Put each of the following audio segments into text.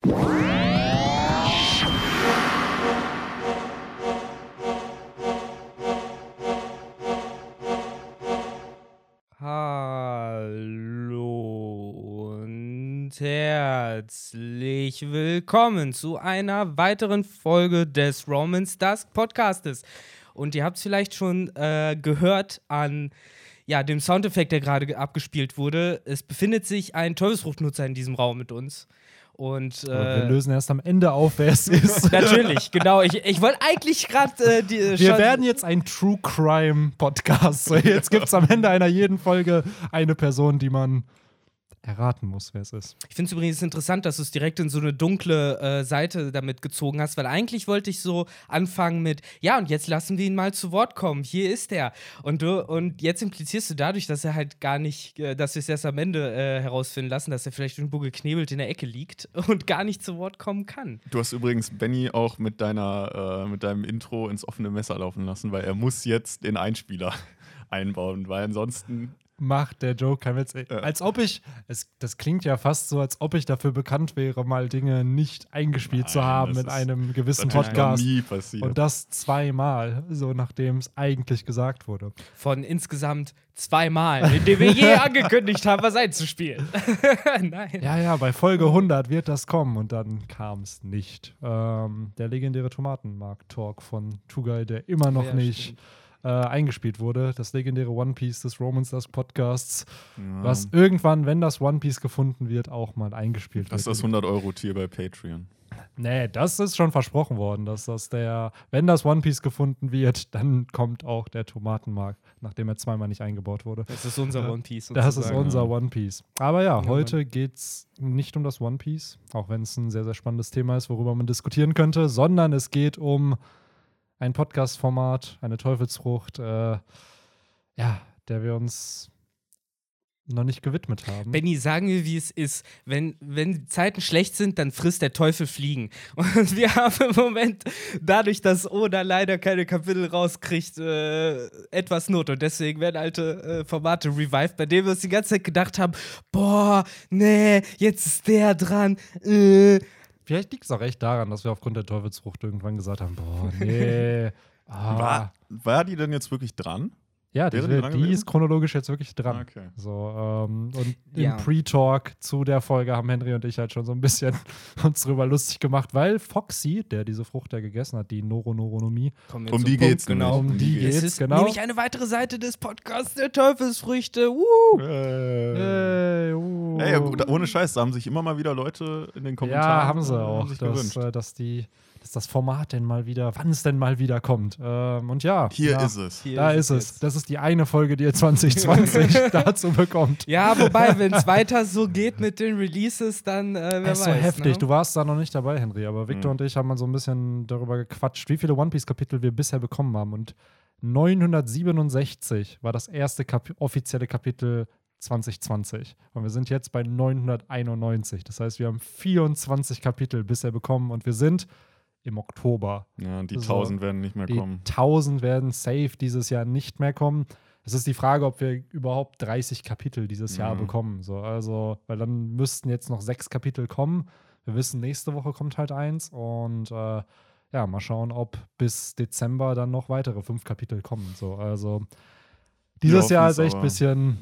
Hallo und herzlich willkommen zu einer weiteren Folge des Romans Dusk Podcastes. Und ihr habt es vielleicht schon äh, gehört an ja, dem Soundeffekt, der gerade abgespielt wurde. Es befindet sich ein Teufelsfruchtnutzer in diesem Raum mit uns. Und, äh, wir lösen erst am Ende auf, wer es ist. Natürlich, genau. Ich, ich wollte eigentlich gerade äh, die. Äh, wir werden jetzt ein True Crime Podcast. So, jetzt gibt es am Ende einer jeden Folge eine Person, die man erraten muss, wer es ist. Ich finde es übrigens interessant, dass du es direkt in so eine dunkle äh, Seite damit gezogen hast, weil eigentlich wollte ich so anfangen mit, ja, und jetzt lassen wir ihn mal zu Wort kommen. Hier ist er. Und du, und jetzt implizierst du dadurch, dass er halt gar nicht, äh, dass wir es erst am Ende äh, herausfinden lassen, dass er vielleicht irgendwo geknebelt in der Ecke liegt und gar nicht zu Wort kommen kann. Du hast übrigens Benny auch mit deiner, äh, mit deinem Intro ins offene Messer laufen lassen, weil er muss jetzt den Einspieler einbauen, weil ansonsten macht der Joke kein Witz. Ja. Als ob ich, es, das klingt ja fast so, als ob ich dafür bekannt wäre, mal Dinge nicht eingespielt Nein, zu haben in einem gewissen Podcast. Nie passiert. Und das zweimal, so nachdem es eigentlich gesagt wurde. Von insgesamt zweimal, in dem wir je angekündigt haben, was einzuspielen. Nein. Ja, ja, bei Folge 100 wird das kommen und dann kam es nicht. Ähm, der legendäre Tomatenmarkt-Talk von Tugai, der immer noch ja, nicht. Stimmt äh, eingespielt wurde. Das legendäre One Piece des Romans Dusk Podcasts, ja. was irgendwann, wenn das One Piece gefunden wird, auch mal eingespielt das wird. Das ist das 100-Euro-Tier bei Patreon. Nee, das ist schon versprochen worden, dass das der, wenn das One Piece gefunden wird, dann kommt auch der Tomatenmarkt, nachdem er zweimal nicht eingebaut wurde. Das ist unser One Piece. Sozusagen. Das ist unser One Piece. Aber ja, heute geht es nicht um das One Piece, auch wenn es ein sehr, sehr spannendes Thema ist, worüber man diskutieren könnte, sondern es geht um ein Podcast-Format, eine Teufelsfrucht, äh, ja, der wir uns noch nicht gewidmet haben. Benny, sagen wir, wie es ist. Wenn, wenn die Zeiten schlecht sind, dann frisst der Teufel Fliegen. Und wir haben im Moment, dadurch, dass Oda leider keine Kapitel rauskriegt, äh, etwas Not. Und deswegen werden alte äh, Formate revived, bei denen wir uns die ganze Zeit gedacht haben: boah, nee, jetzt ist der dran. Äh. Vielleicht liegt es auch echt daran, dass wir aufgrund der Teufelsfrucht irgendwann gesagt haben: Boah, nee. Ah. War, war die denn jetzt wirklich dran? Ja, die, die, die ist chronologisch jetzt wirklich dran. Ah, okay. So, ähm, und ja. im Pre-Talk zu der Folge haben Henry und ich halt schon so ein bisschen uns drüber lustig gemacht, weil Foxy, der diese Frucht ja gegessen hat, die Noronomie, um die Punkt, geht's genau. Um die geht's, ist genau. Nämlich eine weitere Seite des Podcasts der Teufelsfrüchte. Uh. Hey, uh. hey, ohne Scheiß, da haben sich immer mal wieder Leute in den Kommentaren Ja, haben sie auch, dass, äh, dass die dass das Format denn mal wieder, wann es denn mal wieder kommt. Ähm, und ja. Hier ja, ist es. Hier da ist es. es. Das ist die eine Folge, die ihr 2020 dazu bekommt. Ja, wobei, wenn es weiter so geht mit den Releases, dann äh, wer das ist weiß. so heftig. Ne? Du warst da noch nicht dabei, Henry, aber Victor mhm. und ich haben mal so ein bisschen darüber gequatscht, wie viele One Piece-Kapitel wir bisher bekommen haben. Und 967 war das erste Kap offizielle Kapitel 2020. Und wir sind jetzt bei 991. Das heißt, wir haben 24 Kapitel bisher bekommen und wir sind im Oktober. Ja, die so, 1000 werden nicht mehr die kommen. 1000 werden safe dieses Jahr nicht mehr kommen. Es ist die Frage, ob wir überhaupt 30 Kapitel dieses Jahr mhm. bekommen. So, also, weil dann müssten jetzt noch sechs Kapitel kommen. Wir wissen, nächste Woche kommt halt eins und äh, ja, mal schauen, ob bis Dezember dann noch weitere fünf Kapitel kommen. So, also dieses Jahr ist echt ein bisschen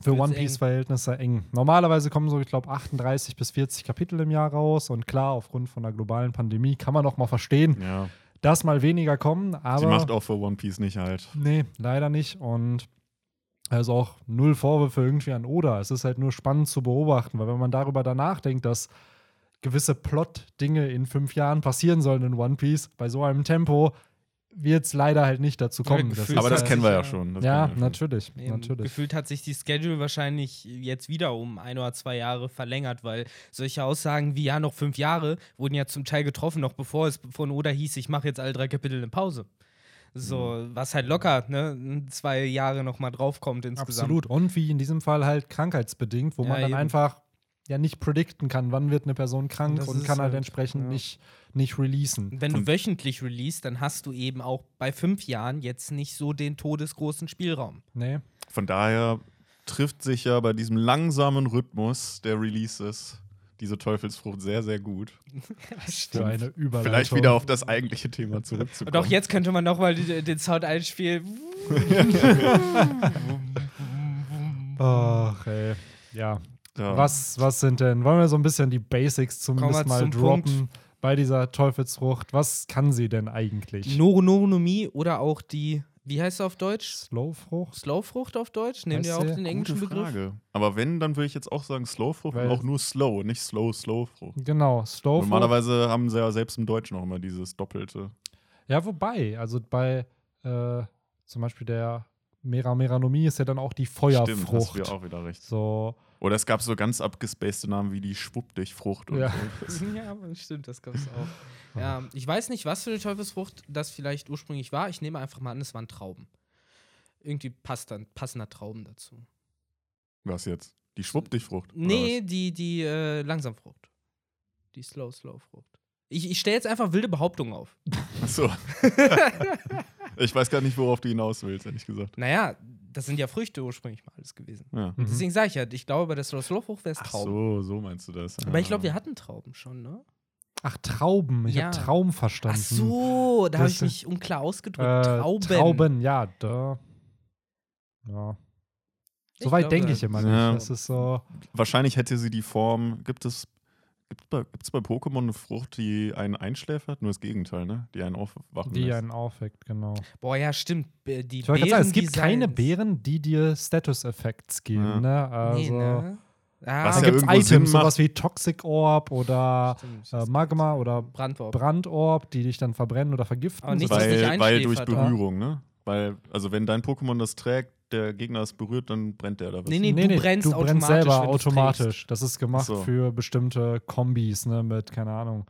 für One Piece-Verhältnisse eng. Normalerweise kommen so, ich glaube, 38 bis 40 Kapitel im Jahr raus. Und klar, aufgrund von der globalen Pandemie kann man auch mal verstehen, ja. dass mal weniger kommen. Aber Sie macht auch für One Piece nicht halt. Nee, leider nicht. Und also auch null Vorwürfe irgendwie an Oda. Es ist halt nur spannend zu beobachten, weil wenn man darüber danach denkt, dass gewisse Plot-Dinge in fünf Jahren passieren sollen in One Piece, bei so einem Tempo, wird es leider halt nicht dazu kommen. Das aber das kennen wir ja schon. Das ja, natürlich, Eben, natürlich. Gefühlt hat sich die Schedule wahrscheinlich jetzt wieder um ein oder zwei Jahre verlängert, weil solche Aussagen wie ja noch fünf Jahre wurden ja zum Teil getroffen, noch bevor es von Oda hieß, ich mache jetzt alle drei Kapitel eine Pause. So, mhm. was halt locker, ne, zwei Jahre nochmal draufkommt insgesamt. Absolut. Und wie in diesem Fall halt krankheitsbedingt, wo ja, man dann eben. einfach ja nicht predikten kann, wann wird eine Person krank und kann halt, halt entsprechend ja. nicht nicht releasen. Wenn du wöchentlich release, dann hast du eben auch bei fünf Jahren jetzt nicht so den todesgroßen Spielraum. Nee. Von daher trifft sich ja bei diesem langsamen Rhythmus der Releases diese Teufelsfrucht sehr, sehr gut. Für eine Überleitung. Vielleicht wieder auf das eigentliche Thema zurückzukommen. Doch, jetzt könnte man nochmal den Sound einspielen. Ach, ey. Ja. Ja. Was, was sind denn? Wollen wir so ein bisschen die Basics zumindest mal zum droppen Punkt. Bei dieser Teufelsfrucht? Was kann sie denn eigentlich? Neuronomie oder auch die, wie heißt sie auf Deutsch? Slowfrucht? Slowfrucht auf Deutsch? Nehmen wir auch den Gute englischen Begriff? Frage. Aber wenn, dann würde ich jetzt auch sagen Slowfrucht und Weil- auch nur Slow, nicht Slow, Slowfrucht. Genau, Slowfrucht. Normalerweise haben sie ja selbst im Deutschen auch immer dieses Doppelte. Ja, wobei, also bei äh, zum Beispiel der Mera Meranomie ist ja dann auch die Stimmt, hast Feuerfrucht. du ja auch wieder recht. So, Oder es gab so ganz abgespacede Namen wie die Schwuppdichfrucht und Ja. so. Ja, stimmt, das gab's auch. Ja, ich weiß nicht, was für eine Teufelsfrucht das vielleicht ursprünglich war. Ich nehme einfach mal an, es waren Trauben. Irgendwie passt dann passender Trauben dazu. Was jetzt? Die Schwuppdichfrucht? Nee, die, die äh, Langsamfrucht. Die Slow, Slow Frucht. Ich, ich stelle jetzt einfach wilde Behauptungen auf. was? Achso. ich weiß gar nicht, worauf du hinaus willst, ehrlich gesagt. Naja, das sind ja Früchte ursprünglich mal alles gewesen. Ja. Mhm. Deswegen sage ich ja, ich glaube, bei der Slow, Slow Frucht wäre es Ach Trauben. so, so meinst du das. Aber ich glaube, Ja. wir hatten Trauben schon, ne? ach, Trauben. Ich Ja. habe Traum verstanden. Ach so, da habe Das ich mich unklar ausgedrückt. Äh, Trauben. Trauben, ja, da. Ja. Ich So weit glaube- denke ich immer nicht. Ja. Das ist so. Wahrscheinlich hätte sie die Form. Gibt es, gibt es bei, gibt's bei Pokémon eine Frucht, die einen einschläfert? Nur das Gegenteil, ne? Die einen aufwachen Die lässt. einen aufweckt, genau. Boah, ja, stimmt. B- Die Ich wollte gerade sagen, es gibt keine. Beeren, die dir Status-Effekts geben. Ja. Ne? Also, Nee, ne? Ah, Was Da ja gibt es Sinn Items, sowas wie Toxic Orb oder stimmt. äh, Magma oder Brandwurf. Brandorb, die dich dann verbrennen oder vergiften. Aber nicht, So- dass dich weil, weil durch? Berührung, ne? Weil, also wenn dein Pokémon das trägt, der Gegner es berührt, dann brennt der da was. Nee, nee, du brennst du brennst automatisch, selber wenn du's automatisch. Das ist gemacht Ach so. für bestimmte Kombis, ne, mit, keine Ahnung.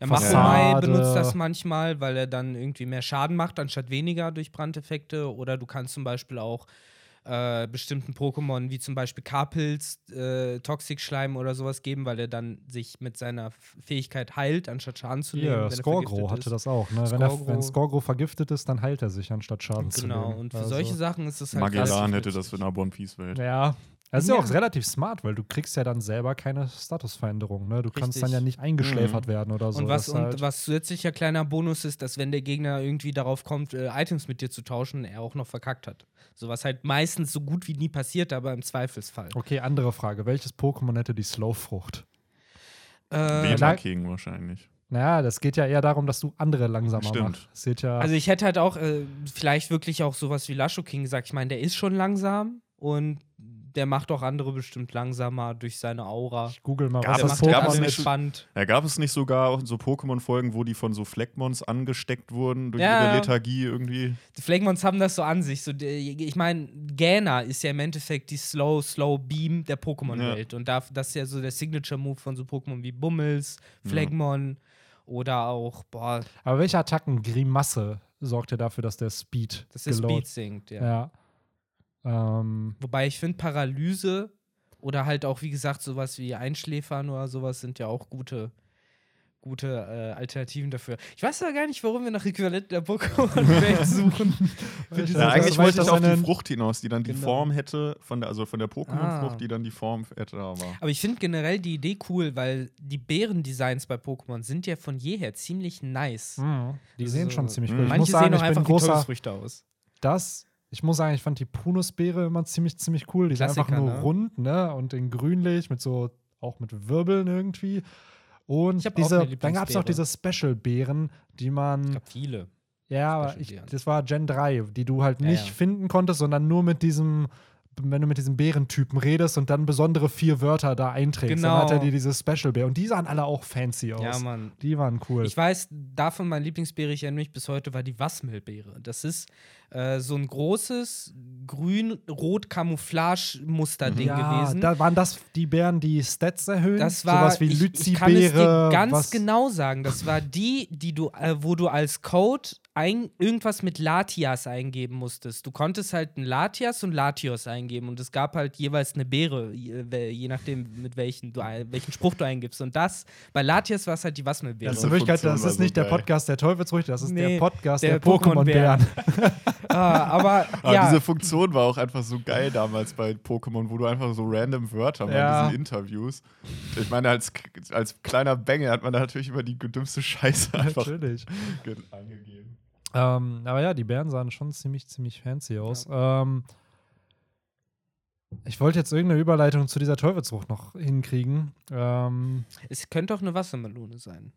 Ja, Fassade. Machomai benutzt das manchmal, weil er dann irgendwie mehr Schaden macht, anstatt weniger durch Brandeffekte. Oder du kannst zum Beispiel auch äh, bestimmten Pokémon, wie zum Beispiel Karpilz, äh, Toxic-Schleim oder sowas geben, weil er dann sich mit seiner Fähigkeit heilt, anstatt Schaden zu nehmen. Er Skorgro vergiftet hatte ist. das auch. Ne? Wenn, er, wenn Skorgro vergiftet ist, dann heilt er sich, anstatt Schaden zu nehmen. Genau, und für Also- solche Sachen ist es halt Magellan hätte das in einer One Piece Welt. Ja. Das ist ja Ja. auch relativ smart, weil du kriegst ja dann selber keine Statusveränderung. Ne? Du kannst Richtig. dann ja nicht eingeschläfert werden oder so. Und was, halt, und was zusätzlicher kleiner Bonus ist, dass wenn der Gegner irgendwie darauf kommt, äh, Items mit dir zu tauschen, er auch noch verkackt hat. So was halt meistens so gut wie nie passiert, aber im Zweifelsfall. Okay, andere Frage. Welches Pokémon hätte die Slowfrucht? Äh, King wahrscheinlich. Naja, das geht ja eher darum, dass du andere langsamer Stimmt. machst. Ja. also ich hätte halt auch äh, vielleicht wirklich auch sowas wie Lasho King gesagt. Ich meine, der ist schon langsam und der macht auch andere bestimmt langsamer durch seine Aura. ich google mal, Gab was es- macht gab es nicht entspannt. Ja, gab es nicht sogar so Pokémon-Folgen, wo die von so Fleckmons angesteckt wurden durch Ja. ihre Lethargie irgendwie? Die Flagmons haben das so an sich. So, ich meine, Gähner ist ja im Endeffekt die Slow, Slow Beam der Pokémon-Welt. Und da, das ist ja so der Signature-Move von so Pokémon wie Bummels, Flagmon oder auch, boah, Aber welche Attacken? Grimasse sorgt ja dafür, dass der Speed. dass der Speed sinkt, ja. Ja. Ähm, Wobei ich finde, Paralyse oder halt auch, wie gesagt, sowas wie Einschläfern oder sowas sind ja auch gute, gute äh, Alternativen dafür. Ich weiß aber gar nicht, warum wir nach Äquivalenten der Pokémon-Welt suchen. Ja, eigentlich wollte das ich auf die Frucht hinaus, die dann die Genau. Form hätte, von der, also von der Pokémon-Frucht, Ah. die dann die Form hätte, aber. Aber ich finde generell die Idee cool, weil die Bärendesigns bei Pokémon sind ja von jeher ziemlich nice. mh, die Also, sehen schon ziemlich gut. Ich Manche muss sagen, sehen auch ich bin einfach wie großer. Teufelsfrüchte aus. Das, ich muss sagen, ich fand die Prunusbeere immer ziemlich, ziemlich cool. Die sind einfach nur ne? rund, ne? Und in grünlich, mit so, auch mit Wirbeln irgendwie. Und diese, dann gab es auch diese Special-Beeren, die man. Ich glaube, viele. Ja, aber ich, das war Gen 3, die du halt Ja, nicht ja. finden konntest, sondern nur mit diesem, wenn du mit diesem Bärentypen redest und dann besondere vier Wörter da einträgst. Genau. Dann hat er dir diese Special Beer. Und die sahen alle auch fancy aus. Ja, Mann. Die waren cool. Ich weiß, davon mein Lieblingsbeere, ich erinnere mich bis heute, war die Wasmelbeere. Das ist äh, so ein großes grün-rot-Camouflage-Muster-Ding ja, gewesen. da waren das die Bären, die Stats erhöhen. Das war, Sowas wie ich, ich kann es dir ganz was- genau sagen. Das war die, die du, äh, wo du als Code ein, irgendwas mit Latias eingeben musstest. Du konntest halt ein Latias und Latios eingeben und es gab halt jeweils eine Beere, je, je nachdem, mit welchen du welchen Spruch du eingibst. Und das, bei Latias war es halt die Wasmelbeere. Das ist Wirklichkeit, das ist nicht der Podcast der Teufelsfrüchte, das ist Nee, der Podcast der der, Pokémon-Bären. ah, aber Aber ja, diese Funktion war auch einfach so geil damals bei Pokémon, wo du einfach so random Wörter Ja. in diesen Interviews. Ich meine, als, als kleiner Bengel hat man da natürlich immer die dümmste Scheiße einfach Natürlich. Ähm, aber ja, die Bären sahen schon ziemlich, ziemlich fancy aus. Ähm, ich wollte jetzt irgendeine Überleitung zu dieser Teufelsfrucht noch hinkriegen. Ähm, es könnte auch eine Wassermelone sein.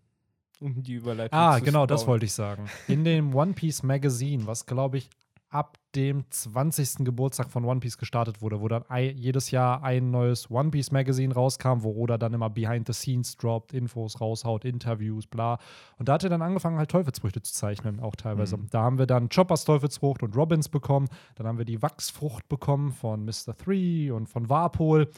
Um die Überleitung ah, zu genau, das bauen. wollte ich sagen. In dem One Piece Magazine, was glaube ich ab dem 20. Geburtstag von One Piece gestartet wurde, wo dann jedes Jahr ein neues One Piece Magazine rauskam, wo Oda dann immer Behind the Scenes droppt, Infos raushaut, Interviews, bla. Und da hat er dann angefangen, halt Teufelsfrüchte zu zeichnen, auch teilweise. Mhm. Da haben wir dann Choppers Teufelsfrucht und Robins bekommen. Dann haben wir die Wachsfrucht bekommen von Mr. Three und von Warpol.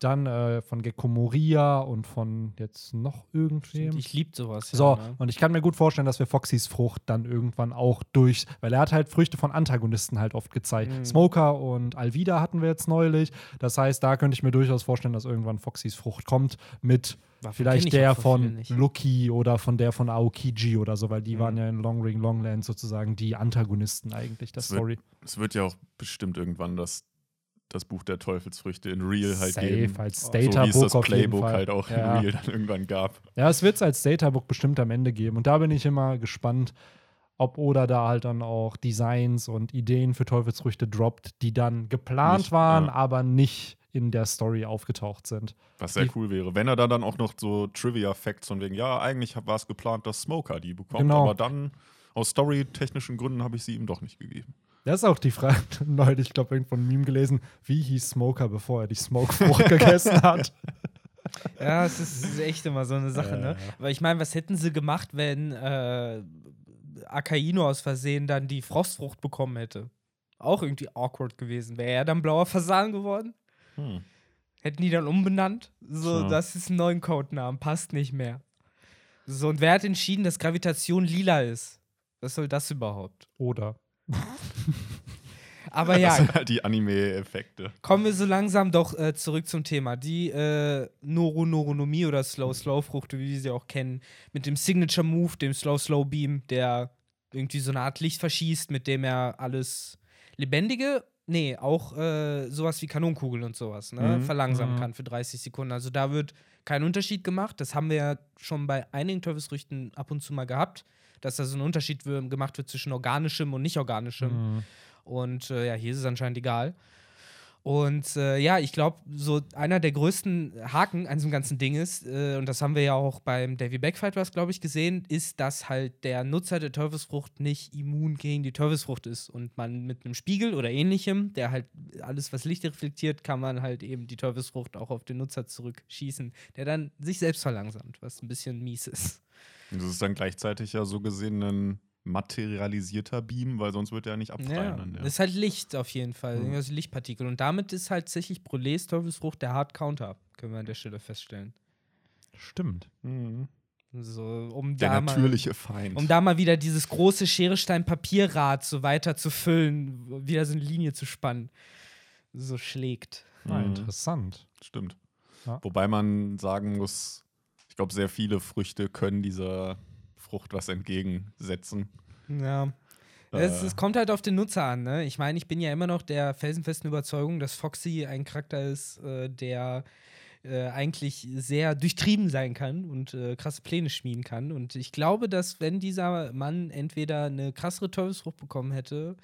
Dann äh, von Gecko Moria und von jetzt noch irgendwem. Ich liebe sowas. So, ja, ne? und ich kann mir gut vorstellen, dass wir Foxys Frucht dann irgendwann auch durch, weil er hat halt Früchte von Antagonisten halt oft gezeigt. Mhm. Smoker und Alvida hatten wir jetzt neulich. Das heißt, da könnte ich mir durchaus vorstellen, dass irgendwann Foxys Frucht kommt mit Waffen vielleicht ich der von. Lucky oder von der von Aokiji oder so, weil die Mhm. waren ja in Long Ring Longland sozusagen die Antagonisten eigentlich der Das wird Story. Es wird ja auch bestimmt irgendwann das, das Buch der Teufelsfrüchte in Real halt Safe, geben. als so Data wie es Book das Playbook halt auch Ja. in Real dann irgendwann gab. Ja, es wird es als Databook bestimmt am Ende geben. Und da bin ich immer gespannt, ob Oda da halt dann auch Designs und Ideen für Teufelsfrüchte droppt, die dann geplant Nicht, waren, ja. aber nicht in der Story aufgetaucht sind. Was sehr Die- cool wäre. Wenn er da dann auch noch so Trivia-Facts von wegen, ja, eigentlich war es geplant, dass Smoker die bekommt, Genau. aber dann aus storytechnischen Gründen habe ich sie ihm doch nicht gegeben. Das ist auch die Frage, neulich, ich glaube, irgendwo ein Meme gelesen, wie hieß Smoker, bevor er die Smokefrucht gegessen hat. Ja, es ist, es ist echt immer so eine Sache, Ja, ne? Aber ich meine, was hätten sie gemacht, wenn äh, Akaino aus Versehen dann die Frostfrucht bekommen hätte? Auch irgendwie awkward gewesen. Wäre er dann blauer Fasan geworden? Hm. Hätten die dann umbenannt? So, So. das ist ein neuen Codenamen, passt nicht mehr. So, und wer hat entschieden, dass Gravitation lila ist? Was soll das überhaupt? Oder Aber Das ja, sind halt die Anime-Effekte. kommen wir so langsam doch äh, zurück zum Thema. Die äh, Noro Noronomie oder Slow Slow Frucht, wie wir sie auch kennen, mit dem Signature Move, dem Slow Slow Beam, der irgendwie so eine Art Licht verschießt, mit dem er alles Lebendige, nee, auch äh, sowas wie Kanonenkugeln und sowas, ne, Mhm. verlangsamen Mhm. kann für 30 Sekunden. Also da wird kein Unterschied gemacht. Das haben wir ja schon bei einigen Teufelsfrüchten ab und zu mal gehabt, dass da so ein Unterschied gemacht wird zwischen organischem und nicht organischem. Mhm. Und äh, ja, hier ist es anscheinend egal. Und äh, ja, ich glaube, so einer der größten Haken an diesem ganzen Ding ist, äh, und das haben wir ja auch beim Davy Backfight was, glaube ich, gesehen, ist, dass halt der Nutzer der Teufelsfrucht nicht immun gegen die Teufelsfrucht ist. Und man mit einem Spiegel oder ähnlichem, der halt alles, was Licht reflektiert, kann man halt eben die Teufelsfrucht auch auf den Nutzer zurückschießen, der dann sich selbst verlangsamt, was ein bisschen mies ist. Das ist dann gleichzeitig ja so gesehen ein materialisierter Beam, weil sonst wird er nicht abfallen. Ja, dann, ja. das ist halt Licht auf jeden Fall, Mhm. also Lichtpartikel. Und damit ist halt tatsächlich Brulés Teufelsfrucht der Hard Counter, können wir an der Stelle feststellen. Stimmt. Mhm. So, um Der da natürliche Feind. Mal, um da mal wieder dieses große Schere-Stein-Papierrad so weiter zu füllen, wieder so eine Linie zu spannen. So schlägt. Ah, Mhm. interessant. Stimmt. Ja. Wobei man sagen muss, glaube, sehr viele Früchte können dieser Frucht was entgegensetzen. Ja. Es, Äh. es kommt halt auf den Nutzer an, ne? Ich meine, ich bin ja immer noch der felsenfesten Überzeugung, dass Foxy ein Charakter ist, äh, der äh, eigentlich sehr durchtrieben sein kann und äh, krasse Pläne schmieden kann. Und ich glaube, dass wenn dieser Mann entweder eine krassere Teufelsfrucht bekommen hätte,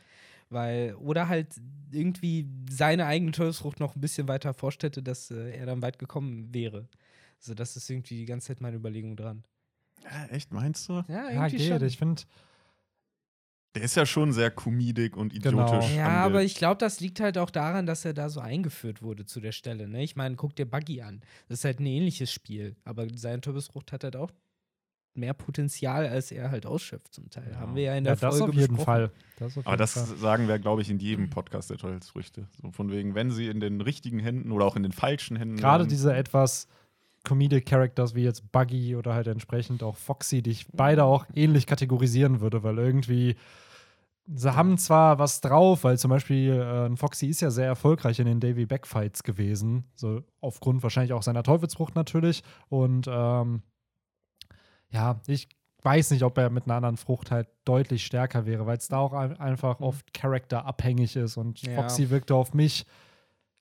weil, oder halt irgendwie seine eigene Teufelsfrucht noch ein bisschen weiter forscht hätte, dass äh, er dann weit gekommen wäre. Also, das ist irgendwie die ganze Zeit meine Überlegung dran. Ja, echt, meinst du? Ja, Ja, geht. Ich finde, Der ist ja schon sehr comedic und Genau. idiotisch. Ja, an der- aber ich glaube, das liegt halt auch daran, dass er da so eingeführt wurde zu der Stelle. Ne? Ich meine, guck dir Buggy an. Das ist halt ein ähnliches Spiel. Aber seine Turbusfrucht hat halt auch mehr Potenzial, als er halt ausschöpft zum Teil. Ja. Haben wir ja in der ja, das Folge auf jeden besprochen. Fall. Das auf Aber jeden das Fall. sagen wir, glaube ich, in jedem Podcast der Teufelsfrüchte. So von wegen, wenn sie in den richtigen Händen oder auch in den falschen Händen Gerade diese etwas Comedic Characters wie jetzt Buggy oder halt entsprechend auch Foxy, die ich beide auch ähnlich kategorisieren würde, weil irgendwie sie haben zwar was drauf, weil zum Beispiel äh, Foxy ist ja sehr erfolgreich in den Davy Backfights gewesen, so aufgrund wahrscheinlich auch seiner Teufelsfrucht natürlich und ähm, ja, ich weiß nicht, ob er mit einer anderen Frucht halt deutlich stärker wäre, weil es da auch ein einfach Mhm. oft charakterabhängig ist und Ja. Foxy wirkte auf mich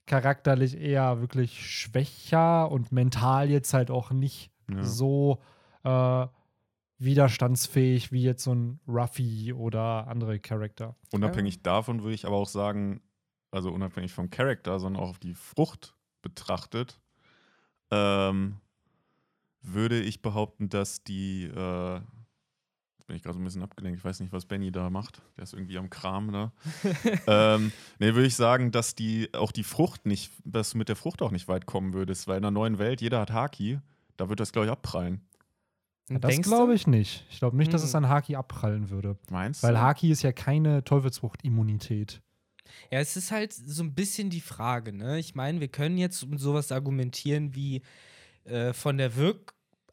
charakterlich eher wirklich schwächer und mental jetzt halt auch nicht Ja. so äh, widerstandsfähig wie jetzt so ein Ruffy oder andere Charakter. Unabhängig davon würde ich aber auch sagen, also unabhängig vom Charakter, sondern auch auf die Frucht betrachtet, ähm, würde ich behaupten, dass die, äh, bin ich gerade so ein bisschen abgelenkt, ich weiß nicht, was Benny da macht, der ist irgendwie am Kram da. ähm, nee, würde ich sagen, dass die auch die Frucht nicht, dass du mit der Frucht auch nicht weit kommen würdest, weil in einer neuen Welt, jeder hat Haki, da wird das, glaube ich, abprallen. Ja, das glaube ich nicht. Ich glaube nicht, dass es Hm. an Haki abprallen würde. Meinst Weil du? Haki ist ja keine Teufelsfrucht-Immunität. Ja, es ist halt so ein bisschen die Frage, ne? Ich meine, wir können jetzt um sowas argumentieren wie äh, von der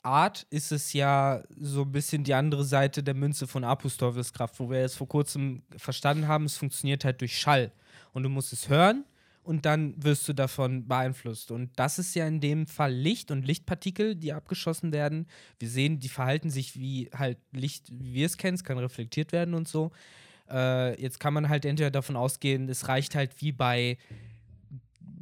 Wirkart ist es ja so ein bisschen die andere Seite der Münze von Teufelskraft, wo wir jetzt vor kurzem verstanden haben, es funktioniert halt durch Schall. Und du musst es hören und dann wirst du davon beeinflusst. Und das ist ja in dem Fall Licht und Lichtpartikel, die abgeschossen werden. Wir sehen, die verhalten sich wie halt Licht, wie wir es kennen, es kann reflektiert werden und so. Äh, jetzt kann man halt entweder davon ausgehen, es reicht halt wie bei,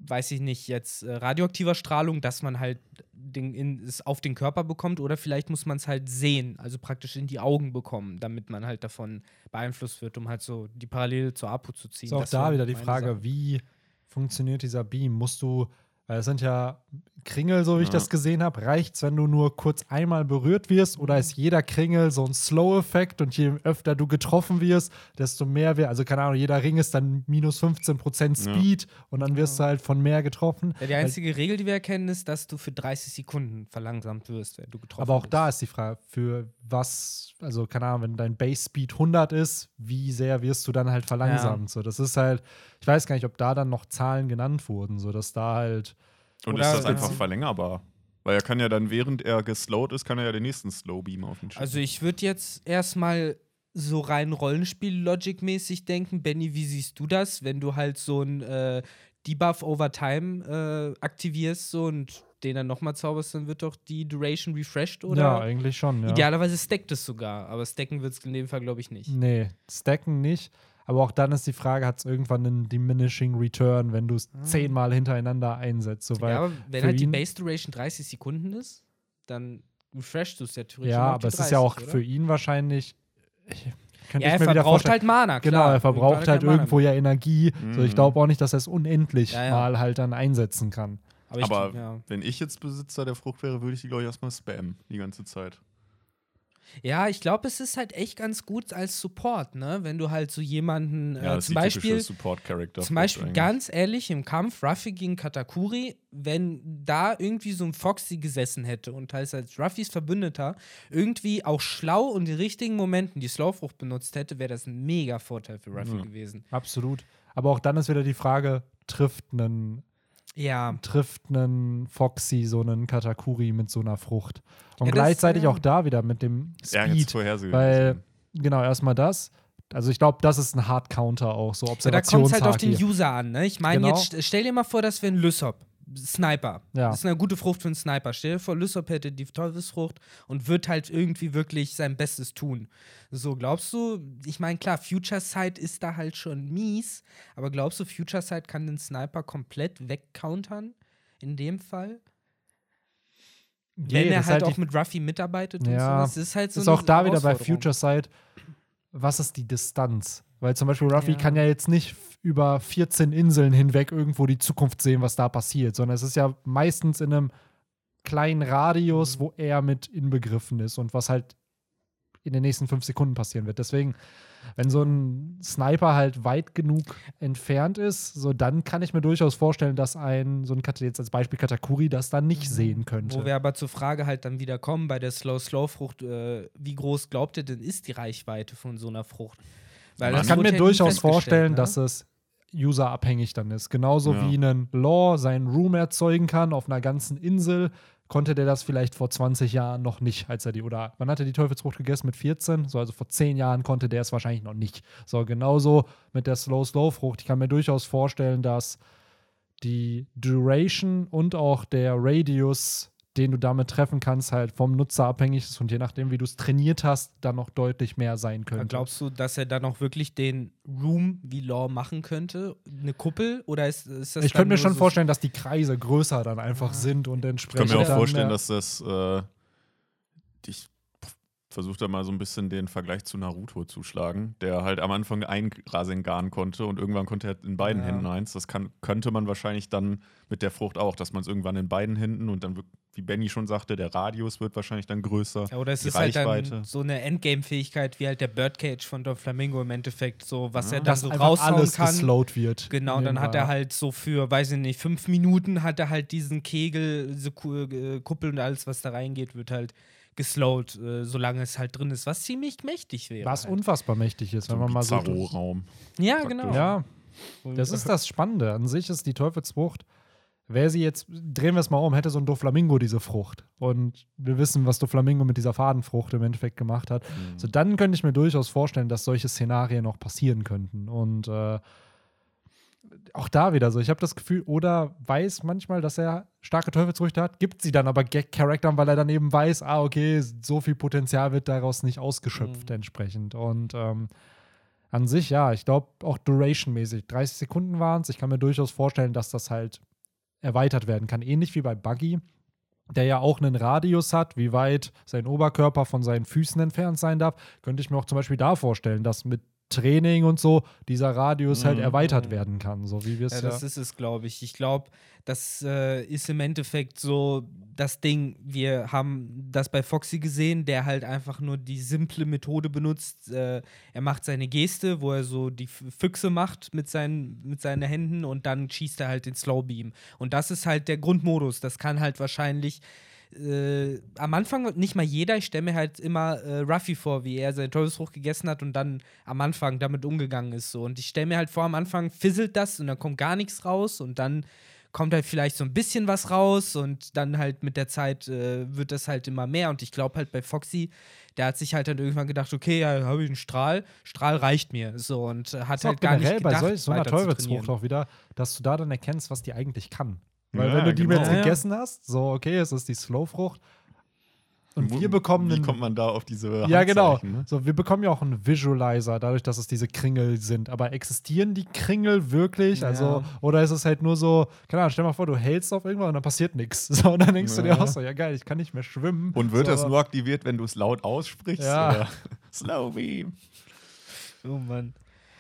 weiß ich nicht, jetzt äh, radioaktiver Strahlung, dass man halt den, in, es auf den Körper bekommt oder vielleicht muss man es halt sehen, also praktisch in die Augen bekommen, damit man halt davon beeinflusst wird, um halt so die Parallele zur Apu zu ziehen. Ist auch Das da wieder die Frage, Sache. wie funktioniert dieser Beam? Musst du, weil es sind ja Kringel, so wie ich Ja. das gesehen habe, reicht's, wenn du nur kurz einmal berührt wirst oder ist jeder Kringel so ein Slow-Effekt und je öfter du getroffen wirst, desto mehr wir, also keine Ahnung, jeder Ring ist dann minus 15% Ja. Speed und dann wirst du halt von mehr getroffen. Ja, die einzige Regel, die wir erkennen, ist, dass du für 30 Sekunden verlangsamt wirst, wenn du getroffen Aber auch bist. da ist die Frage, für was, also keine Ahnung, wenn dein Base Speed 100 ist, wie sehr wirst du dann halt verlangsamt? So, das ist halt, ich weiß gar nicht, ob da dann noch Zahlen genannt wurden, so dass da halt, Und ist das einfach verlängerbar? Weil er kann ja dann, während er geslowt ist, kann er ja den nächsten Slowbeam auf ihn schicken. Also ich würde jetzt erstmal so rein Rollenspiel-Logic-mäßig denken. Benny, wie siehst du das, wenn du halt so ein äh, Debuff over Time äh, aktivierst so und den dann nochmal zauberst, dann wird doch die Duration refreshed, oder? ja, eigentlich schon, ja. Idealerweise stackt es sogar, aber stacken wird es in dem Fall, glaube ich, nicht. Nee, stacken nicht. Aber auch dann ist die Frage, hat es irgendwann einen diminishing Return, wenn du es zehnmal hintereinander einsetzt? So, weil, Ah. ja, aber wenn halt die Base Duration 30 Sekunden ist, dann refreshst du es ja theoretisch ja aber es ist ja auch 30, für oder? ihn wahrscheinlich. Ich, könnte Ja, ich er verbraucht halt Mana, klar. Genau, er verbraucht halt irgendwo mehr. ja Energie. So, ich Mhm. glaube auch nicht, dass er es unendlich Ja, ja. mal halt dann einsetzen kann. Aber, ich, Aber ja. wenn ich jetzt Besitzer der Frucht wäre, würde ich die, glaube ich, erstmal spammen die ganze Zeit. Ja, ich glaube, es ist halt echt ganz gut als Support, ne? Wenn du halt so jemanden, Ja, äh, ist zum die Beispiel, typische Support-Character. zum Beispiel ganz ehrlich im Kampf Ruffy gegen Katakuri, wenn da irgendwie so ein Foxy gesessen hätte und halt als Ruffys Verbündeter irgendwie auch schlau und in richtigen Momenten die Slowfrucht benutzt hätte, wäre das ein mega Vorteil für Ruffy Ja. gewesen. Absolut. Aber auch dann ist wieder die Frage, trifft einen Ja, trifft einen Foxy so einen Katakuri mit so einer Frucht. Und Ja, das- gleichzeitig ja. auch da wieder mit dem Ja, Speed. vorhersehen. weil, genau, erstmal das. Also ich glaube, das ist ein Hard-Counter auch, so ja da kommt es halt auf den. User an, ne? Ich meine, Genau. jetzt st- stell dir mal vor, dass wir einen Lysop Sniper. Ja. Das ist eine gute Frucht für einen Sniper. Stell dir vor, Lysop hätte die Teufelsfrucht und wird halt irgendwie wirklich sein Bestes tun. So, glaubst du, ich meine, klar, Future Sight ist da halt schon mies, aber glaubst du, Future Sight kann den Sniper komplett wegcountern? In dem Fall? Nee, Wenn er halt die auch mit Ruffy mitarbeitet und Ja, so. Das ist halt so ist auch da wieder bei. Future Sight, was ist die Distanz? Weil zum Beispiel Ruffy Ja. kann ja jetzt nicht über 14 Inseln hinweg irgendwo die Zukunft sehen, was da passiert, sondern es ist ja meistens in einem kleinen Radius, Mhm. wo er mit inbegriffen ist und was halt in den nächsten fünf Sekunden passieren wird. Deswegen, wenn so ein Sniper halt weit genug entfernt ist, so dann kann ich mir durchaus vorstellen, dass ein, so ein Kat- jetzt als Beispiel Katakuri das dann nicht sehen könnte. Mhm. Wo wir aber zur Frage halt dann wieder kommen bei der Slow-Slow-Frucht, äh, wie groß glaubt ihr denn ist die Reichweite von so einer Frucht? Weil Man Ich kann mir durchaus vorstellen, ne? dass es userabhängig dann ist. Genauso Ja. wie ein Law seinen Room erzeugen kann auf einer ganzen Insel, konnte der das vielleicht vor 20 Jahren noch nicht, als er die, oder wann hat er die Teufelsfrucht gegessen? Mit 14? So, also vor 10 Jahren konnte der es wahrscheinlich noch nicht. So, genauso mit der Slow-Slow-Frucht. Ich kann mir durchaus vorstellen, dass die Duration und auch der Radius den du damit treffen kannst, halt vom Nutzer abhängig ist und je nachdem, wie du es trainiert hast, dann noch deutlich mehr sein könnte. Glaubst du, dass er dann auch wirklich den Room wie Law machen könnte? Eine Kuppel? Oder ist, ist das Ich könnte mir schon so vorstellen, dass die Kreise größer dann einfach ah. sind und entsprechend. Ich kann mir auch vorstellen, dass das. Äh, ich versuche da mal so ein bisschen den Vergleich zu Naruto zu schlagen, der halt am Anfang ein Rasengan konnte und irgendwann konnte er in beiden ja. Händen eins. Das kann, könnte man wahrscheinlich dann mit der Frucht auch, dass man es irgendwann in beiden Händen und dann, wie Benny schon sagte, der Radius wird wahrscheinlich dann größer. Ja, oder es ist Reichweite. halt dann so eine Endgame-Fähigkeit wie halt der Birdcage von Don Flamingo im Endeffekt, so was ja. er dann dass so raushauen alles kann. geslowt wird. Genau, dann hat er halt so für, weiß ich nicht, fünf Minuten hat er halt diesen Kegel, diese äh, Kuppel und alles, was da reingeht, wird halt geslowt, äh, solange es halt drin ist, was ziemlich mächtig wäre. Was halt. unfassbar mächtig ist, so wenn man mal so. Raum. Ja, genau. Ja, das ist das Spannende. An sich ist die Teufelsfrucht, wäre sie jetzt, drehen wir es mal um, hätte so ein Doflamingo diese Frucht und wir wissen, was Doflamingo mit dieser Fadenfrucht im Endeffekt gemacht hat, mhm. so dann könnte ich mir durchaus vorstellen, dass solche Szenarien noch passieren könnten und äh, auch da wieder so. Ich habe das Gefühl, oder weiß manchmal, dass er starke Teufelsfrüchte hat, gibt sie dann aber Gag-Charaktern, weil er dann eben weiß, ah, okay, so viel Potenzial wird daraus nicht ausgeschöpft mhm. entsprechend. Und ähm, an sich, ja, ich glaube auch Duration-mäßig. 30 Sekunden waren es. Ich kann mir durchaus vorstellen, dass das halt erweitert werden kann. Ähnlich wie bei Buggy, der ja auch einen Radius hat, wie weit sein Oberkörper von seinen Füßen entfernt sein darf, könnte ich mir auch zum Beispiel da vorstellen, dass mit Training und so dieser Radius halt mhm. erweitert werden kann, so wie wir es ja, das ist es, glaube ich. Ich glaube, das äh, ist im Endeffekt so das Ding. Wir haben das bei Foxy gesehen, der halt einfach nur die simple Methode benutzt. Äh, er macht seine Geste, wo er so die Füchse macht mit seinen, mit seinen Händen und dann schießt er halt den Slow Beam. Und das ist halt der Grundmodus. Das kann halt wahrscheinlich äh, am Anfang nicht mal jeder, ich stelle mir halt immer äh, Ruffy vor, wie er seinen Teufelsfrucht gegessen hat und dann am Anfang damit umgegangen ist. So. Und ich stelle mir halt vor, am Anfang fisselt das und dann kommt gar nichts raus und dann kommt halt vielleicht so ein bisschen was raus und dann halt mit der Zeit äh, wird das halt immer mehr. Und ich glaube halt bei Foxy, der hat sich halt dann irgendwann gedacht, okay, ja, habe ich einen Strahl, Strahl reicht mir. So und äh, hat halt gar nicht gedacht, bei so einer Teufelsfrucht auch wieder, dass du da dann erkennst, was die eigentlich kann. Weil ja, wenn du die genau. jetzt gegessen hast, so okay, es ist die Slowfrucht. Und wir bekommen. Wie einen, kommt man da auf diese Ja, genau. Ne? So, wir bekommen ja auch einen Visualizer, dadurch, dass es diese Kringel sind. Aber existieren die Kringel wirklich? Ja. Also, oder ist es halt nur so, keine Ahnung, stell mal vor, du hältst auf irgendwas und dann passiert nichts. So, und dann denkst ja. du dir auch so, ja geil, ich kann nicht mehr schwimmen. Und wird so, das nur aktiviert, wenn du es laut aussprichst? Ja. Slow Beam. Oh Mann.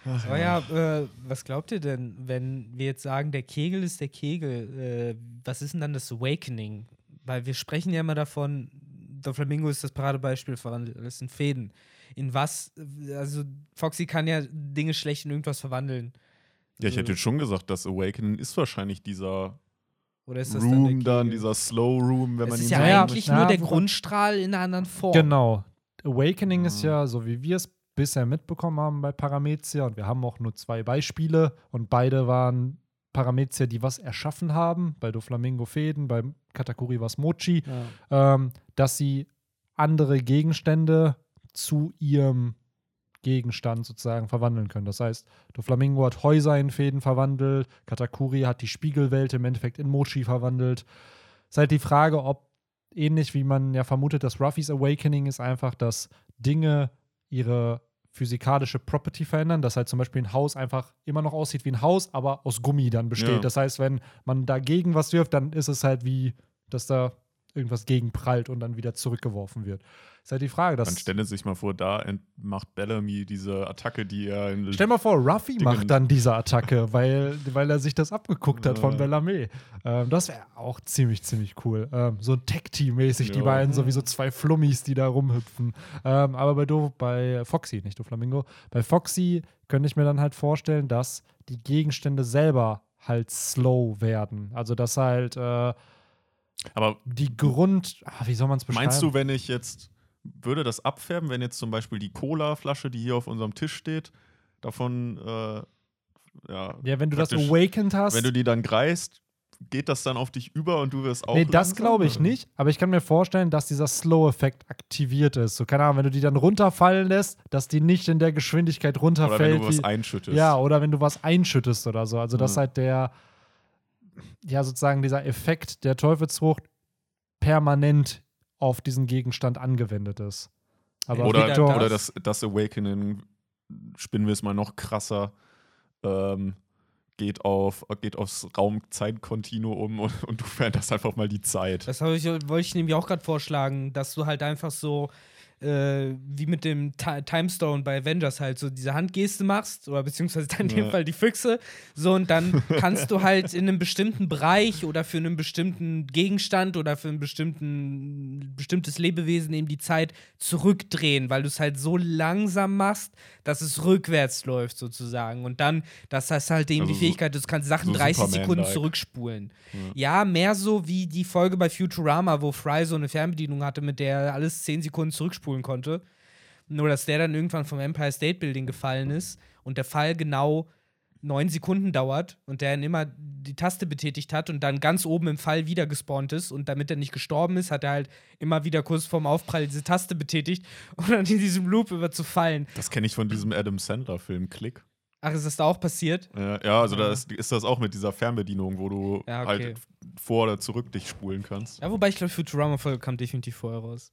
Ach, Aber ja, äh, was glaubt ihr denn, wenn wir jetzt sagen, der Kegel ist der Kegel? Äh, was ist denn dann das Awakening? Weil wir sprechen ja immer davon, der Flamingo ist das Paradebeispiel verwandelt, das sind Fäden. In was, also Foxy kann ja Dinge schlecht in irgendwas verwandeln. Ja, ich hätte jetzt schon gesagt, das Awakening ist wahrscheinlich dieser Oder ist das Room dann, dann, dieser Slow Room, wenn es man ihn ist ja ja eigentlich nur der Grundstrahl in einer anderen Form. Genau. Awakening mhm. ist ja, so wie wir es bisher mitbekommen haben bei Paramezia. Und wir haben auch nur zwei Beispiele und beide waren Paramezia, die was erschaffen haben. Bei Doflamingo Fäden, bei Katakuri war es Mochi, ja. ähm, dass sie andere Gegenstände zu ihrem Gegenstand sozusagen verwandeln können. Das heißt, Doflamingo hat Häuser in Fäden verwandelt, Katakuri hat die Spiegelwelt im Endeffekt in Mochi verwandelt. Es ist halt die Frage, ob ähnlich wie man ja vermutet, dass Ruffys Awakening ist einfach, dass Dinge ihre physikalische Property verändern, dass halt zum Beispiel ein Haus einfach immer noch aussieht wie ein Haus, aber aus Gummi dann besteht. Ja. Das heißt, wenn man dagegen was wirft, dann ist es halt wie, dass da irgendwas gegenprallt und dann wieder zurückgeworfen wird. Ist halt die Frage. Dass Dann stelle sich mal vor, da macht Bellamy diese Attacke, die er in Stell mal vor, Ruffy Dingen macht dann diese Attacke, weil, weil er sich das abgeguckt hat von Bellamy. Ähm, das wäre auch ziemlich, ziemlich cool. Ähm, so Tech-Team-mäßig, ja. die beiden, so wie so zwei Flummis, die da rumhüpfen. Ähm, aber bei, Do bei Foxy, nicht Flamingo, bei Foxy könnte ich mir dann halt vorstellen, dass die Gegenstände selber halt slow werden. Also, dass halt äh, aber die Grund, ach, wie soll man es beschreiben? Meinst du, wenn ich jetzt würde das abfärben, wenn jetzt zum Beispiel die Cola-Flasche, die hier auf unserem Tisch steht, davon, äh, ja. Ja, wenn du das awakened hast. Wenn du die dann greist, geht das dann auf dich über und du wirst auch. Nee, das glaube ich nicht. Aber ich kann mir vorstellen, dass dieser Slow-Effekt aktiviert ist. So, keine Ahnung, wenn du die dann runterfallen lässt, dass die nicht in der Geschwindigkeit Oder wenn runterfällt. du was einschüttest. ja, oder wenn du was einschüttest oder so. Also, dass Mhm. halt der, ja, sozusagen dieser Effekt der Teufelsfrucht permanent auf diesen Gegenstand angewendet ist. Aber Oder, Victor, oder das, das Awakening, spinnen wir es mal noch krasser, ähm, geht, auf, geht aufs Raum-Zeit-Kontinuum und, und du veränderst einfach mal die Zeit. Das ich, wollte ich nämlich auch gerade vorschlagen, dass du halt einfach so äh, wie mit dem Ti- Timestone bei Avengers halt so diese Handgeste machst oder beziehungsweise dann in dem Ja. Fall die Füchse so und dann kannst du halt in einem bestimmten Bereich oder für einen bestimmten Gegenstand oder für ein bestimmten, bestimmtes Lebewesen eben die Zeit zurückdrehen, weil du es halt so langsam machst, dass es rückwärts läuft sozusagen und dann, das heißt halt eben Also die Fähigkeit, du kannst Sachen so 30 Superman-like. Sekunden zurückspulen. Ja, mehr so wie die Folge bei Futurama, wo Fry so eine Fernbedienung hatte, mit der er alles 10 Sekunden zurückspulen konnte. Nur, dass der dann irgendwann vom Empire State Building gefallen ist und der Fall genau 9 Sekunden dauert und der dann immer die Taste betätigt hat und dann ganz oben im Fall wieder gespawnt ist und damit er nicht gestorben ist, hat er halt immer wieder kurz vorm Aufprall diese Taste betätigt und dann in diesem Loop über zu fallen. Das kenne ich von diesem Adam Sandler-Film Klick. Ach, ist das da auch passiert? Ja, ja, also da ist, ist das auch mit dieser Fernbedienung, wo du Ja, okay. halt vor oder zurück dich spulen kannst. Ja, wobei ich glaube, Futurama-Folge kam definitiv vorher raus.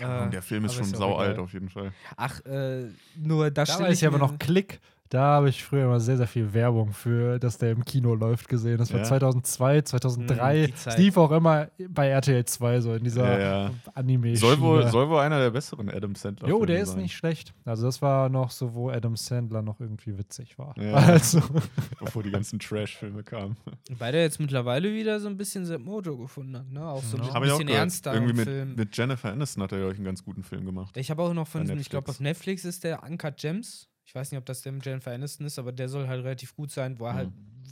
Ja, Äh, der Film ist aber schon ist ja alt egal. auf jeden Fall. Ach, äh, nur das da stell weiß ich aber mir- noch Klick. Da habe ich früher immer sehr, sehr viel Werbung für, dass der im Kino läuft, gesehen. Das war Ja. 2002, 2003. Mm, die Es lief auch immer bei RTL 2, so in dieser Ja, ja. anime Soll wohl, soll wohl einer der besseren Adam Sandler Jo, der ist sein. nicht schlecht. Also das war noch so, wo Adam Sandler noch irgendwie witzig war. Ja. Also, Bevor die ganzen Trash-Filme kamen. Weil der jetzt mittlerweile wieder so ein bisschen sein Mojo gefunden hat, ne? Auch so ein ich auch bisschen ernster Irgendwie mit, Film. mit Jennifer Aniston hat er ja euch einen ganz guten Film gemacht. ich habe auch noch von ich glaube auf Netflix ist der Uncut Gems. Ich weiß nicht, ob das der mit Jennifer Aniston ist, aber der soll halt relativ gut sein, wo er Mhm. halt,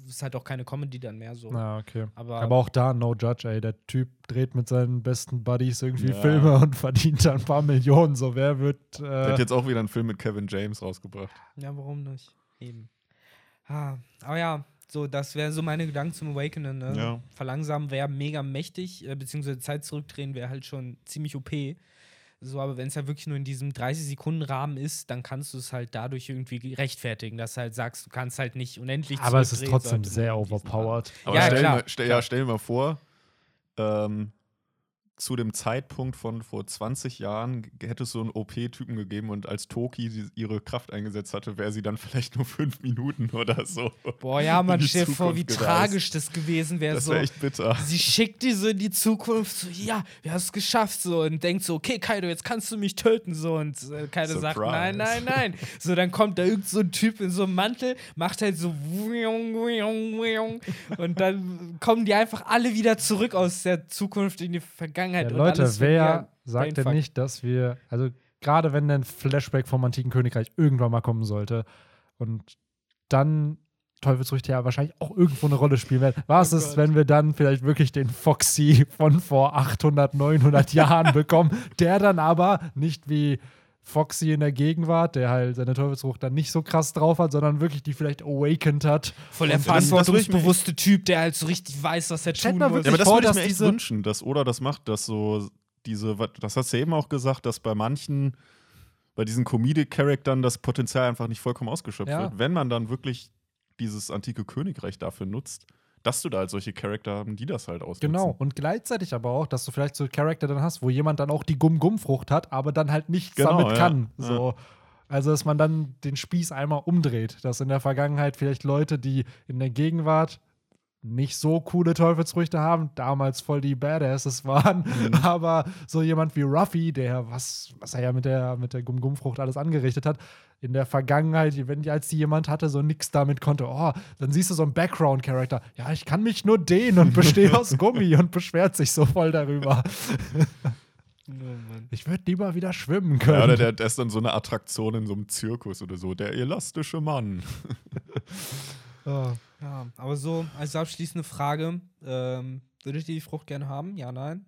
ist halt auch keine Comedy dann mehr so. na, okay. Aber, Aber auch da, no judge, ey. Der Typ dreht mit seinen besten Buddies irgendwie Ja. Filme und verdient da ein paar Millionen. So, wer wird. Äh, hat jetzt auch wieder einen Film mit Kevin James rausgebracht. ja, warum nicht? Eben. Ah, aber ja, so, das wären so meine Gedanken zum Awakening, ne? Ja. Verlangsamen wäre mega mächtig, äh, beziehungsweise Zeit zurückdrehen wäre halt schon ziemlich OP. So, aber wenn es ja wirklich nur in diesem 30-Sekunden-Rahmen ist, dann kannst du es halt dadurch irgendwie rechtfertigen, dass du halt sagst, du kannst halt nicht unendlich aber es ist trotzdem sehr overpowered. Aber Ja, stell, klar, mal, stell. Ja, stell dir mal vor, ähm, zu dem Zeitpunkt von vor 20 Jahren hätte es so einen OP-Typen gegeben und als Toki ihre Kraft eingesetzt hatte, wäre sie dann vielleicht nur fünf Minuten oder so. Boah, ja, man die stell dir vor, wie gereist. tragisch das gewesen wäre. Das So, wäre echt bitter. sie schickt die so in die Zukunft, so, ja, wir haben es geschafft, so, und denkt so, okay, Kaido, jetzt kannst du mich töten, so, und äh, Kaido sagt, Surprise. nein, nein, nein. So, dann kommt da irgend so ein Typ in so einem Mantel, macht halt so, und dann kommen die einfach alle wieder zurück aus der Zukunft in die Vergangenheit. Ja, und Leute, wer sagt denn nicht, dass wir, also gerade wenn ein Flashback vom antiken Königreich irgendwann mal kommen sollte und dann Teufelsfrüchte ja wahrscheinlich auch irgendwo eine Rolle spielen werden. Was Oh ist, Gott. wenn wir dann vielleicht wirklich den Foxy von vor 800, 900 Jahren bekommen, der dann aber nicht wie Foxy in der Gegenwart, der halt seine Teufelsfrucht dann nicht so krass drauf hat, sondern wirklich die vielleicht awakened hat. Voll der verantwortungsbewusste Typ, der halt so richtig weiß, was er Stellt tun muss. wirklich Ja, aber das vor, würde ich dass mir echt wünschen, dass Oda das macht, dass so diese, das hast du ja eben auch gesagt, dass bei manchen, bei diesen Comedic-Charaktern das Potenzial einfach nicht vollkommen ausgeschöpft Ja. wird. Wenn man dann wirklich dieses antike Königreich dafür nutzt, dass du da halt solche Charakter haben, die das halt ausnutzen. Genau. Und gleichzeitig aber auch, dass du vielleicht so Charakter dann hast, wo jemand dann auch die Gum-Gum-Frucht hat, aber dann halt nichts Genau, damit ja. kann. Ja. So. Also, dass man dann den Spieß einmal umdreht. Dass in der Vergangenheit vielleicht Leute, die in der Gegenwart nicht so coole Teufelsfrüchte haben, damals voll die Badasses waren, Mhm. aber so jemand wie Ruffy, der, was, was er ja mit der, mit der Gum-Gum-Frucht alles angerichtet hat, in der Vergangenheit, wenn die als die jemand hatte, so nix damit konnte, oh, dann siehst du so einen Background-Charakter, ja, ich kann mich nur dehnen und bestehe aus Gummi und beschwert sich so voll darüber. Oh. Ich würde lieber wieder schwimmen können. Ja, oder der, der ist dann so eine Attraktion in so einem Zirkus oder so, der elastische Mann. Oh. Ja, aber so als abschließende Frage, ähm, würdet ihr die Frucht gerne haben? Ja, nein?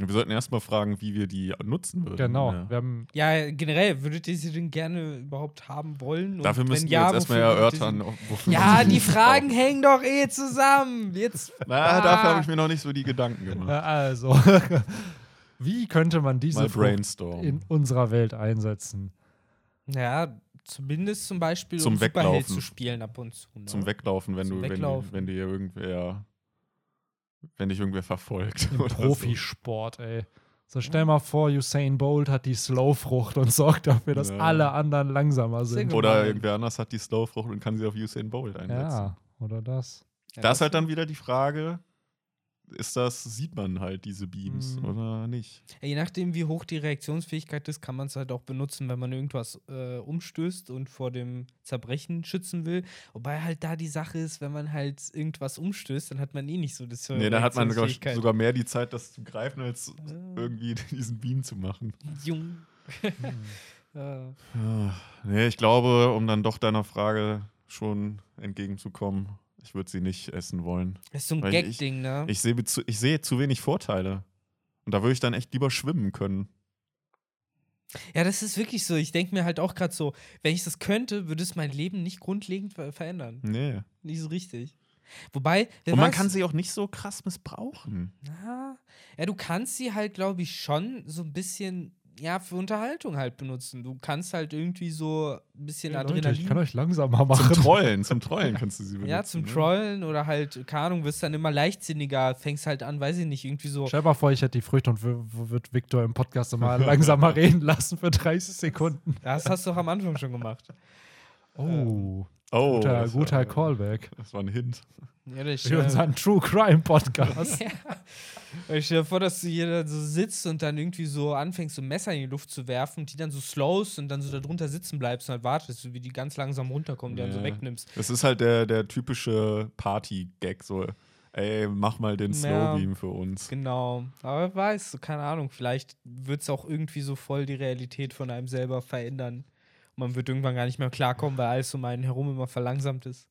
Wir sollten erstmal fragen, wie wir die nutzen würden. Genau. Ja. Wir haben, Ja, generell, würdet ihr sie denn gerne überhaupt haben wollen? Und Dafür wenn müssen wir ja, jetzt erstmal erörtern, Ja, die Fragen hängen doch eh zusammen. Jetzt. Na, dafür habe ich mir noch nicht so die Gedanken gemacht. also, wie könnte man diese Frucht in unserer Welt einsetzen? Ja, zumindest zum Beispiel, Zum um Superheld Weglaufen. zu spielen ab und zu. Ne? Zum Weglaufen, wenn Zum du, wenn, Weglaufen. wenn dir irgendwer, wenn dich irgendwer verfolgt. Im oder so. Profisport, ey. So stell mal vor, Usain Bolt hat die Slowfrucht und sorgt dafür, dass Ja. alle anderen langsamer sind. Oder irgendwer anders hat die Slowfrucht und kann sie auf Usain Bolt einsetzen. Ja, oder das. Ja, da ist halt dann wieder die Frage, ist das, sieht man halt diese Beams Mhm. oder nicht? Je nachdem, wie hoch die Reaktionsfähigkeit ist, kann man es halt auch benutzen, wenn man irgendwas äh, umstößt und vor dem Zerbrechen schützen will. Wobei halt da die Sache ist, wenn man halt irgendwas umstößt, dann hat man eh nicht so das Nee, da hat man sogar mehr die Zeit, das zu greifen, als Ja. irgendwie diesen Beam zu machen. Jung. Hm. Ah, Nee, ich glaube, um dann doch deiner Frage schon entgegenzukommen, ich würde sie nicht essen wollen. Das ist so ein Gag-Ding, ne? Ich sehe zu, ich sehe zu wenig Vorteile. Und da würde ich dann echt lieber schwimmen können. Ja, das ist wirklich so. Ich denke mir halt auch gerade so, wenn ich das könnte, würde es mein Leben nicht grundlegend ver verändern. Nee. Nicht so richtig. Wobei, Und man weiß- kann sie auch nicht so krass missbrauchen. Ja, ja, du kannst sie halt, glaube ich, schon so ein bisschen, ja, für Unterhaltung halt benutzen. Du kannst halt irgendwie so ein bisschen Leute, Adrenalin. ich kann euch langsamer Zum machen. Trollen, zum Trollen kannst du sie benutzen. ja, zum ne? Trollen oder halt, keine Ahnung, wirst dann immer leichtsinniger, fängst halt an, weiß ich nicht, irgendwie so. Stell mal vor, ich hätte die Früchte und wird Victor im Podcast immer langsamer reden lassen für 30 Sekunden. Das hast du doch am Anfang schon gemacht. Oh, Oh, guter, das guter war, Callback. Das war ein Hint. Ja, das Für unseren True Crime Podcast. ja. Ich stell dir vor, dass du hier dann so sitzt und dann irgendwie so anfängst, so Messer in die Luft zu werfen und die dann so slowst und dann so da drunter sitzen bleibst und halt wartest, wie die ganz langsam runterkommen, die dann so Ja. wegnimmst. Das ist halt der, der typische Party-Gag, so, ey, mach mal den Ja. Slowbeam für uns. Genau. Aber wer weiß, keine Ahnung, vielleicht wird es auch irgendwie so voll die Realität von einem selber verändern. Man wird irgendwann gar nicht mehr klarkommen, weil alles um einen herum immer verlangsamt ist.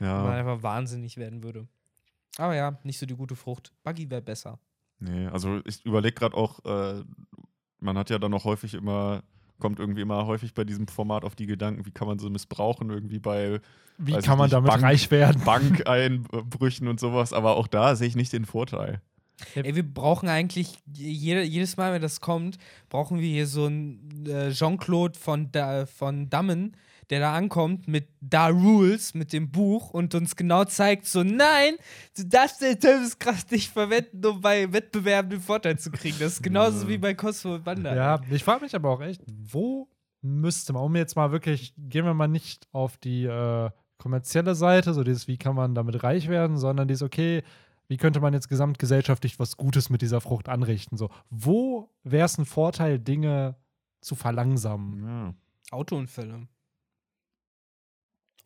Und man Ja, einfach wahnsinnig werden würde. Aber ja, nicht so die gute Frucht. Buggy wäre besser. nee, also ich überlege gerade auch, äh, man hat ja dann auch häufig immer, kommt irgendwie immer häufig bei diesem Format auf die Gedanken, wie kann man so missbrauchen, irgendwie bei Wie kann man nicht, damit Bank- reich werden? Bankeinbrüchen und sowas, aber auch da sehe ich nicht den Vorteil. Ey, wir brauchen eigentlich, jede, jedes Mal, wenn das kommt, brauchen wir hier so einen äh, Jean-Claude von, da, von Dammen, der da ankommt mit Da Rules, mit dem Buch und uns genau zeigt, so, nein, du darfst den Tötungskraft nicht verwenden, um bei Wettbewerben den Vorteil zu kriegen. Das ist genauso wie bei Cosmo und Wanda. Ja, ich frage mich aber auch echt, wo müsste man, um jetzt mal wirklich, gehen wir mal nicht auf die äh, kommerzielle Seite, so dieses, wie kann man damit reich werden, sondern dieses, okay, wie könnte man jetzt gesamtgesellschaftlich was Gutes mit dieser Frucht anrichten? So, wo wäre es ein Vorteil, Dinge zu verlangsamen? Ja. Autounfälle.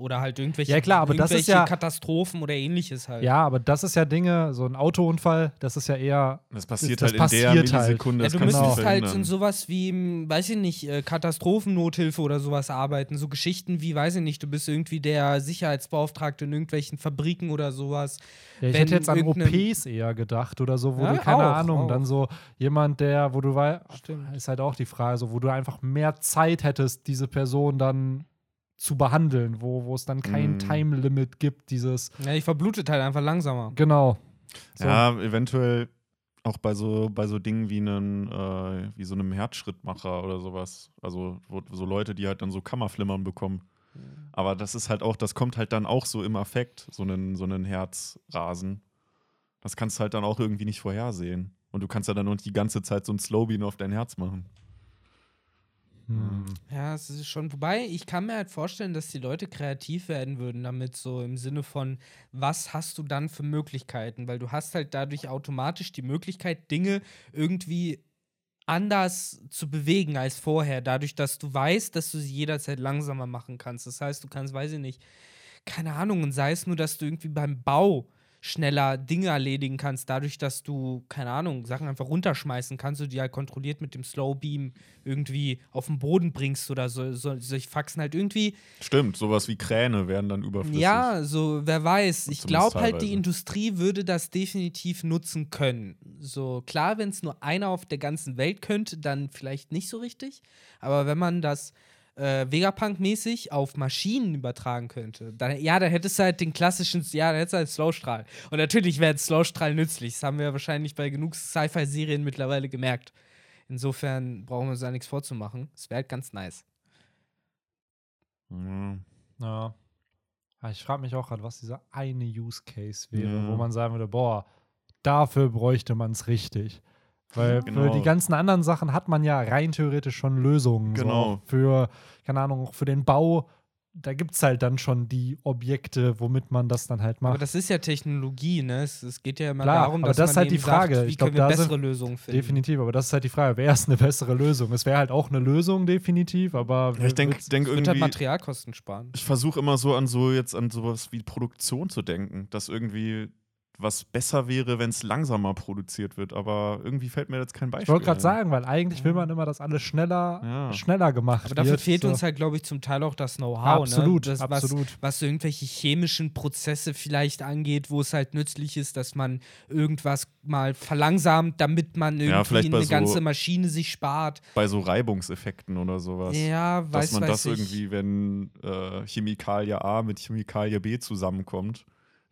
Oder halt irgendwelche, Ja, klar, aber das ist irgendwelche ja- Katastrophen oder ähnliches halt. Ja, aber das ist ja Dinge, so ein Autounfall, das ist ja eher, Das passiert Das halt passiert in der halt. Millisekunde. Ja, das du müsstest halt in sowas wie, im, weiß ich nicht, äh, Katastrophennothilfe oder sowas arbeiten. So Geschichten wie, weiß ich nicht, du bist irgendwie der Sicherheitsbeauftragte in irgendwelchen Fabriken oder sowas. ja, ich Wenn hätte jetzt an OPs eher gedacht oder so, wo Ja, du, keine auch, Ahnung, auch. dann so jemand, der, wo du weißt, Stimmt. ist halt auch die Frage, so, wo du einfach mehr Zeit hättest, diese Person dann zu behandeln, wo, wo es dann kein Mm. Time-Limit gibt, dieses, Ja, die verblutet halt einfach langsamer. genau. So. Ja, eventuell auch bei so, bei so Dingen wie, einen, äh, wie so einem Herzschrittmacher oder sowas. Also wo, so Leute, die halt dann so Kammerflimmern bekommen. Aber das ist halt auch, das kommt halt dann auch so im Affekt, so einen, so einen Herzrasen. Das kannst du halt dann auch irgendwie nicht vorhersehen. Und du kannst ja dann nur die ganze Zeit so ein Slowbean auf dein Herz machen. Hm. Ja, es ist schon. Wobei, ich kann mir halt vorstellen, dass die Leute kreativ werden würden damit, so im Sinne von, was hast du dann für Möglichkeiten? Weil du hast halt dadurch automatisch die Möglichkeit, Dinge irgendwie anders zu bewegen als vorher, dadurch, dass du weißt, dass du sie jederzeit langsamer machen kannst. Das heißt, du kannst, weiß ich nicht, keine Ahnung, und sei es nur, dass du irgendwie beim Bau schneller Dinge erledigen kannst, dadurch, dass du, keine Ahnung, Sachen einfach runterschmeißen kannst und die halt kontrolliert mit dem Slow Beam irgendwie auf den Boden bringst oder so, so solche Faxen halt irgendwie. Stimmt, sowas wie Kräne werden dann überflüssig. Ja, so, wer weiß. Ich glaube halt, die. Industrie würde das definitiv nutzen können. So, klar, wenn es nur einer auf der ganzen Welt könnte, dann vielleicht nicht so richtig. Aber wenn man das äh, Vegapunk-mäßig auf Maschinen übertragen könnte, dann, ja, dann hättest du halt den klassischen, ja, dann hättest du halt Slowstrahl. Und natürlich wäre ein Slowstrahl nützlich. Das haben wir wahrscheinlich bei genug Sci-Fi-Serien mittlerweile gemerkt. Insofern brauchen wir uns da nichts vorzumachen. Es wäre halt ganz nice. Ja. Ja. Ich frage mich auch gerade, was dieser eine Use Case wäre, Ja. wo man sagen würde, boah, dafür bräuchte man es richtig. Weil für Genau. die ganzen anderen Sachen hat man ja rein theoretisch schon Lösungen. Genau. So. Für, keine Ahnung, auch für den Bau, da gibt es halt dann schon die Objekte, womit man das dann halt macht. Aber das ist ja Technologie, ne? Es, es geht ja immer Klar, darum, aber dass das ist man halt die eben sagt, Frage. wie Ich glaub, können wir bessere sind- Lösungen finden. Definitiv, aber das ist halt die Frage, wer ist eine bessere Lösung? Es wäre halt auch eine Lösung, definitiv, aber Ich denke denk Es wird halt irgendwie. Materialkosten sparen. Ich versuche immer so an so jetzt an sowas wie Produktion zu denken, dass irgendwie was besser wäre, wenn es langsamer produziert wird, aber irgendwie fällt mir jetzt kein Beispiel. Ich wollte gerade sagen, weil eigentlich will man immer, dass alles schneller, Ja. schneller gemacht Aber dafür wird. fehlt so. uns halt, glaube ich, zum Teil auch das Know-how. Absolut, ne? das, absolut. Was, was so irgendwelche chemischen Prozesse vielleicht angeht, wo es halt nützlich ist, dass man irgendwas mal verlangsamt, damit man irgendwie Ja, vielleicht eine so- ganze Maschine sich spart. Bei so Reibungseffekten oder sowas. Ja, dass weiß, man weiß das ich. irgendwie, wenn äh, Chemikalie A mit Chemikalie B zusammenkommt,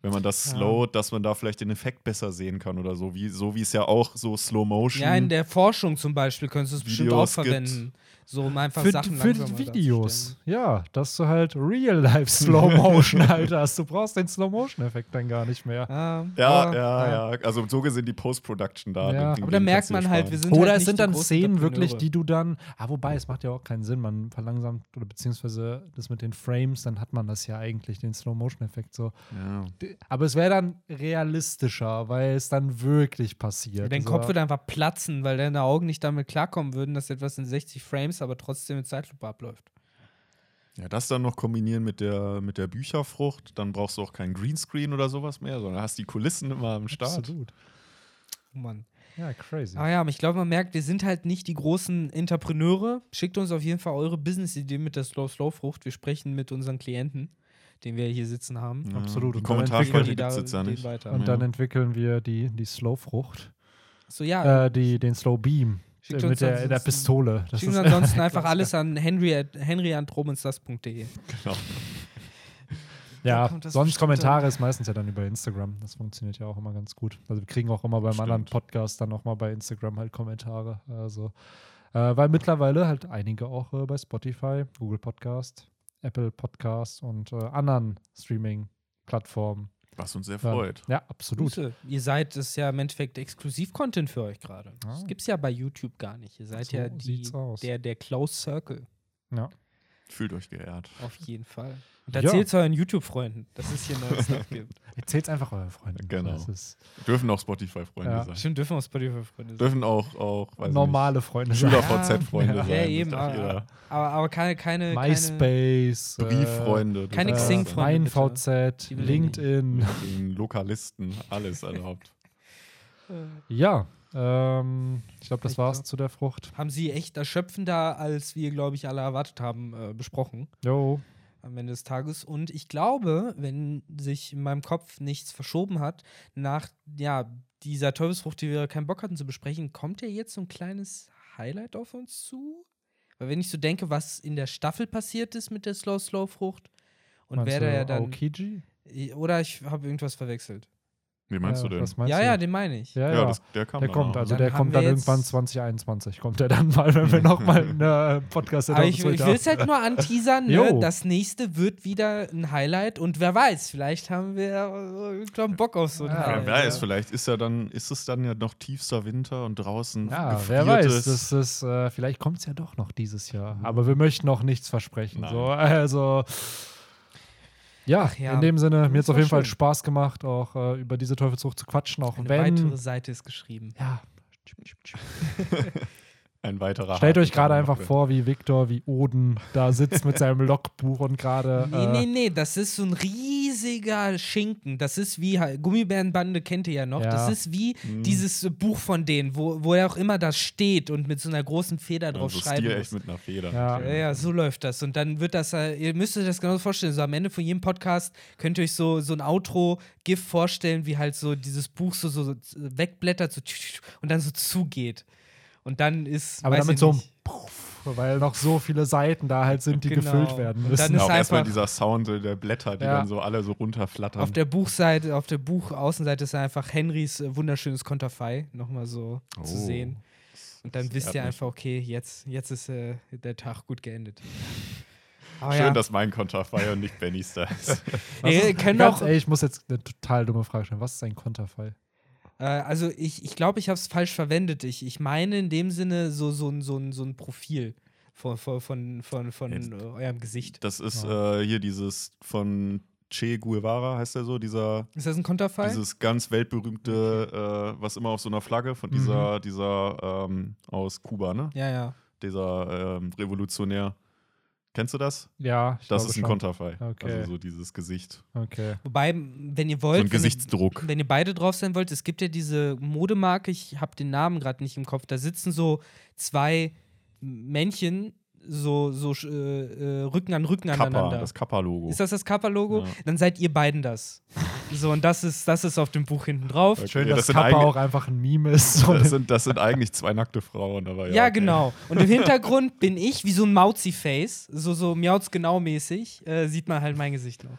wenn man das Ja. slowt, dass man da vielleicht den Effekt besser sehen kann oder so, wie, so wie es ja auch so Slow Motion. Ja, in der Forschung zum Beispiel könntest du es bestimmt auch gibt. verwenden. So um einfach für, Sachen für Videos. Ja, dass du halt Real-Life Slow Motion halt hast. Du brauchst den Slow Motion-Effekt dann gar nicht mehr. Ah, ja, aber- ja, ja, Also so gesehen die Post-Production da. Ja. den- Aber da merkt man halt, wir sind Oder halt es sind die dann Szenen wirklich, die du dann. Ah, wobei, es macht ja auch keinen Sinn. Man verlangsamt oder beziehungsweise das mit den Frames, dann hat man das ja eigentlich, den Slow Motion-Effekt so. Ja. Aber es wäre dann realistischer, weil es dann wirklich passiert. Dein so. Kopf würde einfach platzen, weil deine Augen nicht damit klarkommen würden, dass etwas in 60 Frames, aber trotzdem in Zeitlupe abläuft. ja, das dann noch kombinieren mit der, mit der Bücherfrucht, dann brauchst du auch keinen Greenscreen oder sowas mehr, sondern hast die Kulissen immer am Start. Absolut. Oh Mann. Ja, crazy. Aber ja, aber ich glaube, man merkt, wir sind halt nicht die großen Entrepreneure. Schickt uns auf jeden Fall eure Business-Idee mit der Slow-Slow-Frucht. Wir sprechen mit unseren Klienten, den wir hier sitzen haben. Ja, Absolut. Die Und dann Kommentarspalte entwickeln gibt es die jetzt da ja nicht. weiter. Und Ja. dann entwickeln wir die, die Slow-Frucht. So, ja, Äh, die, den Slow Beam. Schickt mit der, der Pistole. Das schicken ist- uns ansonsten einfach alles an henry at, henry.romansdas.de. Genau. Ja, sonst Kommentare an. ist meistens ja dann über Instagram. Das funktioniert ja auch immer ganz gut. Also wir kriegen auch immer beim Stimmt. anderen Podcast dann auch mal bei Instagram halt Kommentare. Also, äh, weil mittlerweile halt einige auch äh, bei Spotify, Google Podcast, Apple Podcast und äh, anderen Streaming-Plattformen. Was uns sehr freut. Ja, absolut. Grüße. Ihr seid es ja im Endeffekt Exklusiv-Content für euch gerade. Das Ah. gibt es ja bei YouTube gar nicht. Ihr seid So ja die, der, der Close Circle. Ja. Fühlt euch geehrt. Auf jeden Fall. Und erzählt es euren YouTube-Freunden, dass es hier neue Stuff gibt. Erzählt's einfach euren Freunden. Genau. Das ist Dürfen auch Spotify-Freunde Ja. sein. Stimmt, dürfen auch Spotify-Freunde sein. Dürfen auch, auch weiß normale Freunde. sein. Schüler-VZ-Freunde Ja. sein. Ja, eben. Aber, aber, aber keine, keine, keine MySpace. äh, Brieffreunde. keine dürfen Xing- auch sein. Freunde, bitte. MeinVZ, Die will ich nicht. LinkedIn. Den Lokalisten, alles erlaubt. Ja, ähm, ich glaube, das Ich war's glaub- zu der Frucht. haben sie echt erschöpfender, als wir, glaube ich, alle erwartet haben, äh, besprochen Jo, am Ende des Tages. Und ich glaube, wenn sich in meinem Kopf nichts verschoben hat, nach ja, dieser Teufelsfrucht, die wir keinen Bock hatten zu besprechen, kommt ja jetzt so ein kleines Highlight auf uns zu. Weil wenn ich so denke, was in der Staffel passiert ist mit der Slow-Slow-Frucht und meinst wer da ja dann. Aokiji? Oder ich habe irgendwas verwechselt. Wie meinst ja, du denn? Was meinst ja, du? ja, den meine ich. Ja, Ja, ja. das, der kam der kommt, danach. also Dann der kommt dann irgendwann 2021. Kommt der dann mal, wenn wir nochmal eine Podcast Aber ich, ich will es halt nur anteasern, ne? Das nächste wird wieder ein Highlight und wer weiß, vielleicht haben wir äh, irgendwann Bock auf so ein Ja, Highlight. wer weiß, vielleicht ist ja dann, ist es dann ja noch tiefster Winter und draußen Ja, wer weiß, das ist, äh, vielleicht kommt es ja doch noch dieses Jahr. Aber wir möchten noch nichts versprechen. So, also, ja, ja, in dem Sinne, mir hat es auf jeden Fall schön. Spaß gemacht, auch äh, über diese Teufelsfrucht zu quatschen, auch Eine wenn. weitere Seite ist geschrieben. Ja. ein weiterer Stellt Haken euch gerade einfach vor, wie Viktor, wie Oden da sitzt mit seinem Logbuch und gerade. Nee, äh, nee, nee, das ist so ein riesiger Schinken. Das ist wie, Gummibärenbande kennt ihr ja noch. Ja. Das ist wie Mhm. dieses äh, Buch von denen, wo, wo er auch immer das steht und mit so einer großen Feder drauf Also schreiben Stil muss. echt mit einer Feder. Ja. Ja, ja, so läuft das. Und dann wird das, äh, ihr müsst euch das genauso vorstellen. So am Ende von jedem Podcast könnt ihr euch so, so ein Outro-GIF vorstellen, wie halt so dieses Buch so, so, so wegblättert so, und dann so zugeht. Und dann ist. Aber damit so ein. Puff, weil noch so viele Seiten da halt sind, die Genau. gefüllt werden Und müssen. dann Ja, ist auch erstmal einfach- dieser Sound der Blätter, die Ja. dann so alle so runterflattern. Auf der Buchseite, auf der Buchaußenseite ist einfach Henrys äh, wunderschönes Konterfei nochmal so zu Oh. sehen. Und dann Das wisst ihr einfach, okay, jetzt, jetzt ist äh, der Tag gut geendet. Aber Schön, ja, dass mein Konterfei und nicht Bennys da ist. Was ganz auch, ehrlich, ich muss jetzt eine total dumme Frage stellen. Was ist ein Konterfei? Äh, also ich, ich glaube, ich habe es falsch verwendet. Ich, ich meine in dem Sinne so, so, ein- so, ein- so ein Profil von, von, von, von, von Jetzt- eurem Gesicht. Das ist äh, hier dieses von Che Guevara, heißt der so, dieser Ist das ein Konterfei? dieses ganz weltberühmte, äh, was immer auf so einer Flagge von dieser, dieser ähm, aus Kuba, ne? Ja, ja. Dieser ähm, Revolutionär. Kennst du das? Ja, ich Das ist ein schon. Konterfei. Okay. Also so dieses Gesicht. Okay. Wobei, wenn ihr So wollt, ein wenn ihr- Gesichtsdruck. Wenn ihr beide drauf sein wollt, es gibt ja diese Modemarke, ich habe den Namen gerade nicht im Kopf, da sitzen so zwei Männchen, so, so äh, äh, Rücken an Rücken Kappa, aneinander. das Kappa-Logo. ist das das Kappa-Logo? Ja. Dann seid ihr beiden das. so, und das ist, das ist auf dem Buch hinten drauf. Okay. Schön, Ja, dass das sind Kappa auch einfach ein Meme ist. So Das sind, das sind eigentlich zwei nackte Frauen, aber ja. Ja, okay. genau. Und im Hintergrund bin ich wie so ein Mauzi-Face, so, so Miauz genau mäßig, äh, sieht man halt mein Gesicht noch.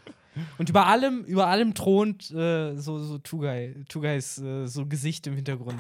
Und über allem, über allem thront äh, so, so Tugai, Tugais äh, so Gesicht im Hintergrund.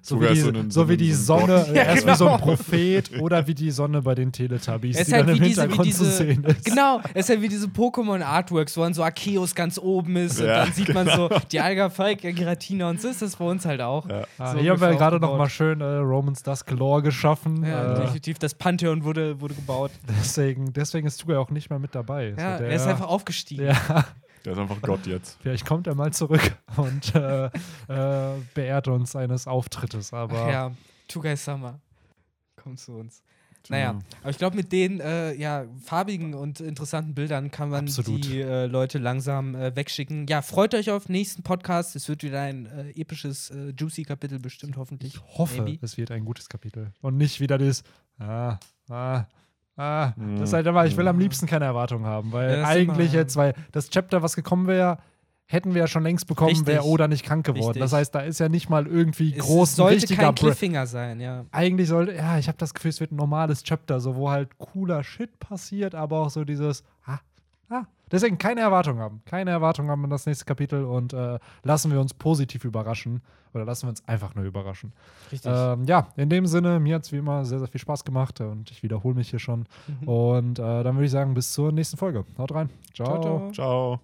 So Sogar wie die, so einen- so so wie die Sonne, äh, Ja, erst wie so ein genau. Prophet oder wie die Sonne bei den Teletubbies, Es ist die halt dann im wie diese, wie Hintergrund zu diese sehen ist. genau, es ist halt wie diese Pokémon-Artworks, wo dann so Arceus ganz oben ist und Ja, dann sieht man so die Alga Falk, Giratina und so ist das bei uns halt auch. Ja. Ah, So hier haben wir gerade noch mal schön äh, Romans Dusk Lore geschaffen. Ja, äh, definitiv. Das Pantheon wurde, wurde gebaut. deswegen, deswegen ist Tuga auch nicht mehr mit dabei. Ja, so, er der, ist einfach aufgestiegen. ja, Der ist einfach Gott jetzt. vielleicht kommt er mal zurück und äh, äh, beehrt uns eines Auftrittes. Aber Ach ja, Tugai Summer. Komm zu uns. Naja, aber ich glaube, mit den äh, ja, farbigen und interessanten Bildern kann man Absolut. die äh, Leute langsam äh, wegschicken. Ja, freut euch auf den nächsten Podcast. Es wird wieder ein äh, episches, äh, juicy Kapitel bestimmt, hoffentlich. ich hoffe, Maybe. es wird ein gutes Kapitel. Und nicht wieder dieses, ah, ah, ah. Mhm. Das ist halt immer, ich will am liebsten keine Erwartungen haben, weil Ja, eigentlich immer- jetzt, weil das Chapter, was gekommen wäre, hätten wir ja schon längst bekommen, wäre Oda nicht krank geworden. Richtig. Das heißt, da ist ja nicht mal irgendwie Es groß ein sollte richtiger kein Cliffhanger sein, ja. eigentlich sollte, ja, ich habe das Gefühl, es wird ein normales Chapter, so wo halt cooler Shit passiert, aber auch so dieses, ah, ah. Deswegen keine Erwartung haben. Keine Erwartung haben an das nächste Kapitel und äh, lassen wir uns positiv überraschen. Oder lassen wir uns einfach nur überraschen. Richtig. Ähm, ja, in dem Sinne, mir hat es wie immer sehr, sehr viel Spaß gemacht und ich wiederhole mich hier schon. Mhm. Und äh, dann würde ich sagen, bis zur nächsten Folge. Haut rein. Ciao, ciao. Ciao.